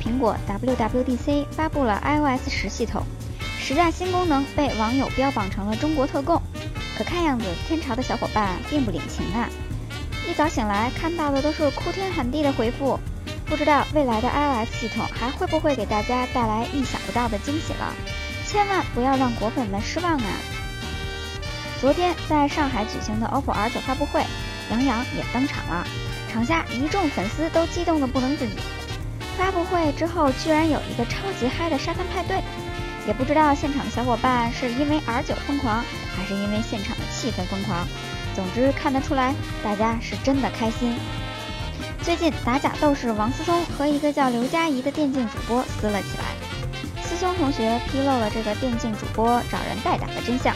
苹果 WWDC 发布了 iOS 十系统，十大新功能被网友标榜成了中国特供。可看样子，天朝的小伙伴并不领情啊！一早醒来看到的都是哭天喊地的回复，不知道未来的 iOS 系统还会不会给大家带来意想不到的惊喜了？千万不要让果粉们失望啊！昨天在上海举行的 OPPO R9 发布会，杨洋也登场了，场下一众粉丝都激动的不能自己。发布会之后，居然有一个超级嗨的沙滩派对，也不知道现场的小伙伴是因为 R9 疯狂，还是因为现场的气氛疯狂。总之看得出来，大家是真的开心。最近打假斗士王思聪和一个叫刘佳怡的电竞主播撕了起来，思聪同学披露了这个电竞主播找人代打的真相。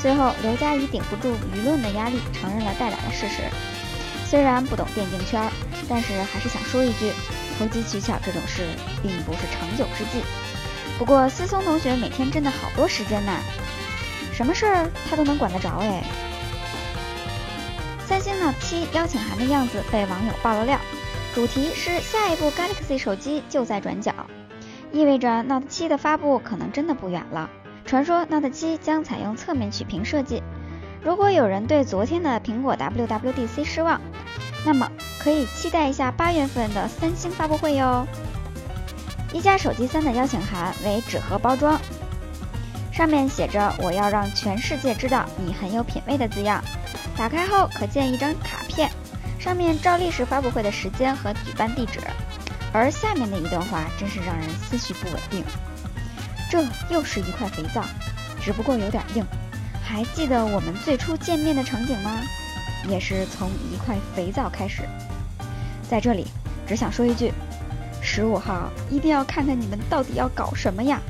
最后，刘佳怡顶不住舆论的压力，承认了代打的事实。虽然不懂电竞圈，但是还是想说一句：投机取巧这种事并不是长久之计。不过，思聪同学每天真的好多时间呢，什么事儿他都能管得着哎。三星 Note 7邀请函的样子被网友爆了料，主题是下一部 Galaxy 手机就在转角，意味着 Note 7的发布可能真的不远了。传说 Note 7将采用侧面曲屏设计。如果有人对昨天的苹果 WWDC 失望，那么可以期待一下八月份的三星发布会哟。一加手机三的邀请函为纸盒包装，上面写着“我要让全世界知道你很有品味”的字样。打开后可见一张卡片，上面照例是发布会的时间和举办地址，而下面的一段话真是让人思绪不稳定。这又是一块肥皂，只不过有点硬。还记得我们最初见面的场景吗？也是从一块肥皂开始。在这里，只想说一句：十五号一定要看看你们到底要搞什么呀！